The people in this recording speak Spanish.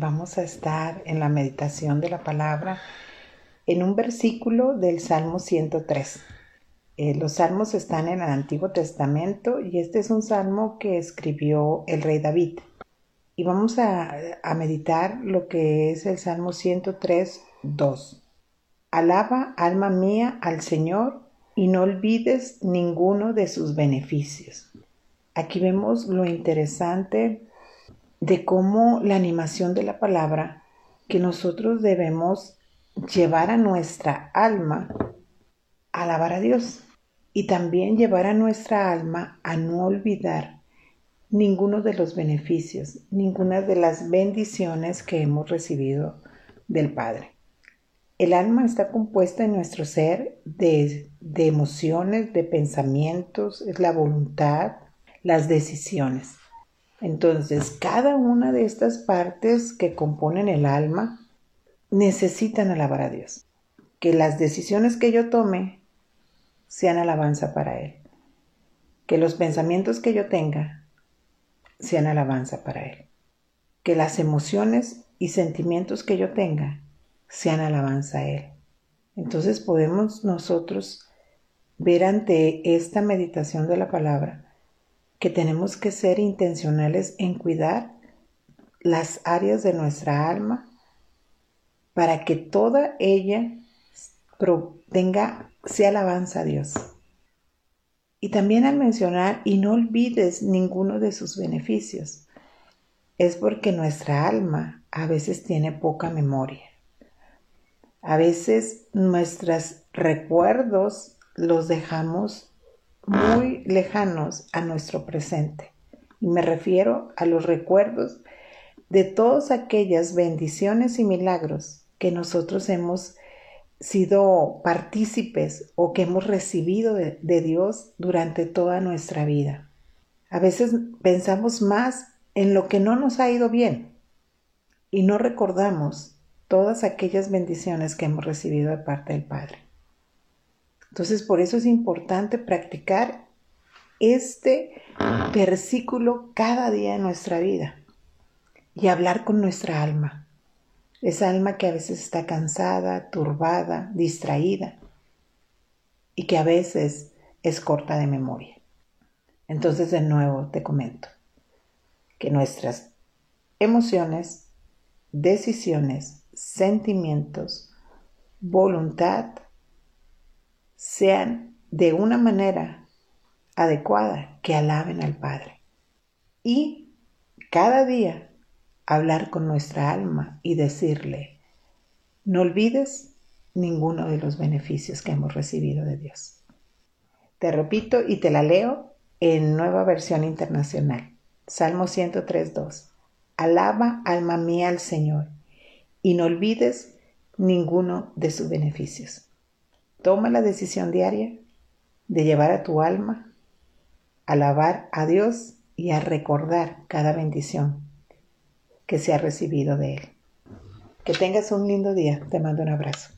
vamos a estar en la meditación de la palabra en un versículo del Salmo 103. Eh, los salmos están en el Antiguo Testamento y este es un salmo que escribió el rey David. Y vamos a, a meditar lo que es el Salmo 103, 2. Alaba, alma mía, al Señor y no olvides ninguno de sus beneficios. Aquí vemos lo interesante de cómo la animación de la palabra que nosotros debemos llevar a nuestra alma a alabar a Dios y también llevar a nuestra alma a no olvidar ninguno de los beneficios, ninguna de las bendiciones que hemos recibido del Padre. El alma está compuesta en nuestro ser de, de emociones, de pensamientos, es la voluntad, las decisiones. Entonces, cada una de estas partes que componen el alma necesitan alabar a Dios. Que las decisiones que yo tome sean alabanza para Él. Que los pensamientos que yo tenga sean alabanza para Él. Que las emociones y sentimientos que yo tenga sean alabanza a Él. Entonces podemos nosotros ver ante esta meditación de la palabra que tenemos que ser intencionales en cuidar las áreas de nuestra alma para que toda ella tenga, sea alabanza a Dios. Y también al mencionar, y no olvides ninguno de sus beneficios, es porque nuestra alma a veces tiene poca memoria. A veces nuestros recuerdos los dejamos muy lejanos a nuestro presente. Y me refiero a los recuerdos de todas aquellas bendiciones y milagros que nosotros hemos sido partícipes o que hemos recibido de, de, Dios durante toda nuestra vida. A veces pensamos más en lo que no nos ha ido bien y no recordamos todas aquellas bendiciones que hemos recibido de parte del Padre. Entonces, por eso es importante practicar este versículo cada día en nuestra vida y hablar con nuestra alma. Esa alma que a veces está cansada, turbada, distraída y que a veces es corta de memoria. Entonces, de nuevo te comento que nuestras emociones, decisiones, sentimientos, voluntad, sean de una manera adecuada que alaben al Padre. Y cada día hablar con nuestra alma y decirle, no olvides ninguno de los beneficios que hemos recibido de Dios. Te repito y te la leo en nueva versión internacional. Salmo 103.2. Alaba alma mía al Señor y no olvides ninguno de sus beneficios. Toma la decisión diaria de llevar a tu alma a alabar a Dios y a recordar cada bendición que se ha recibido de Él. Que tengas un lindo día. Te mando un abrazo.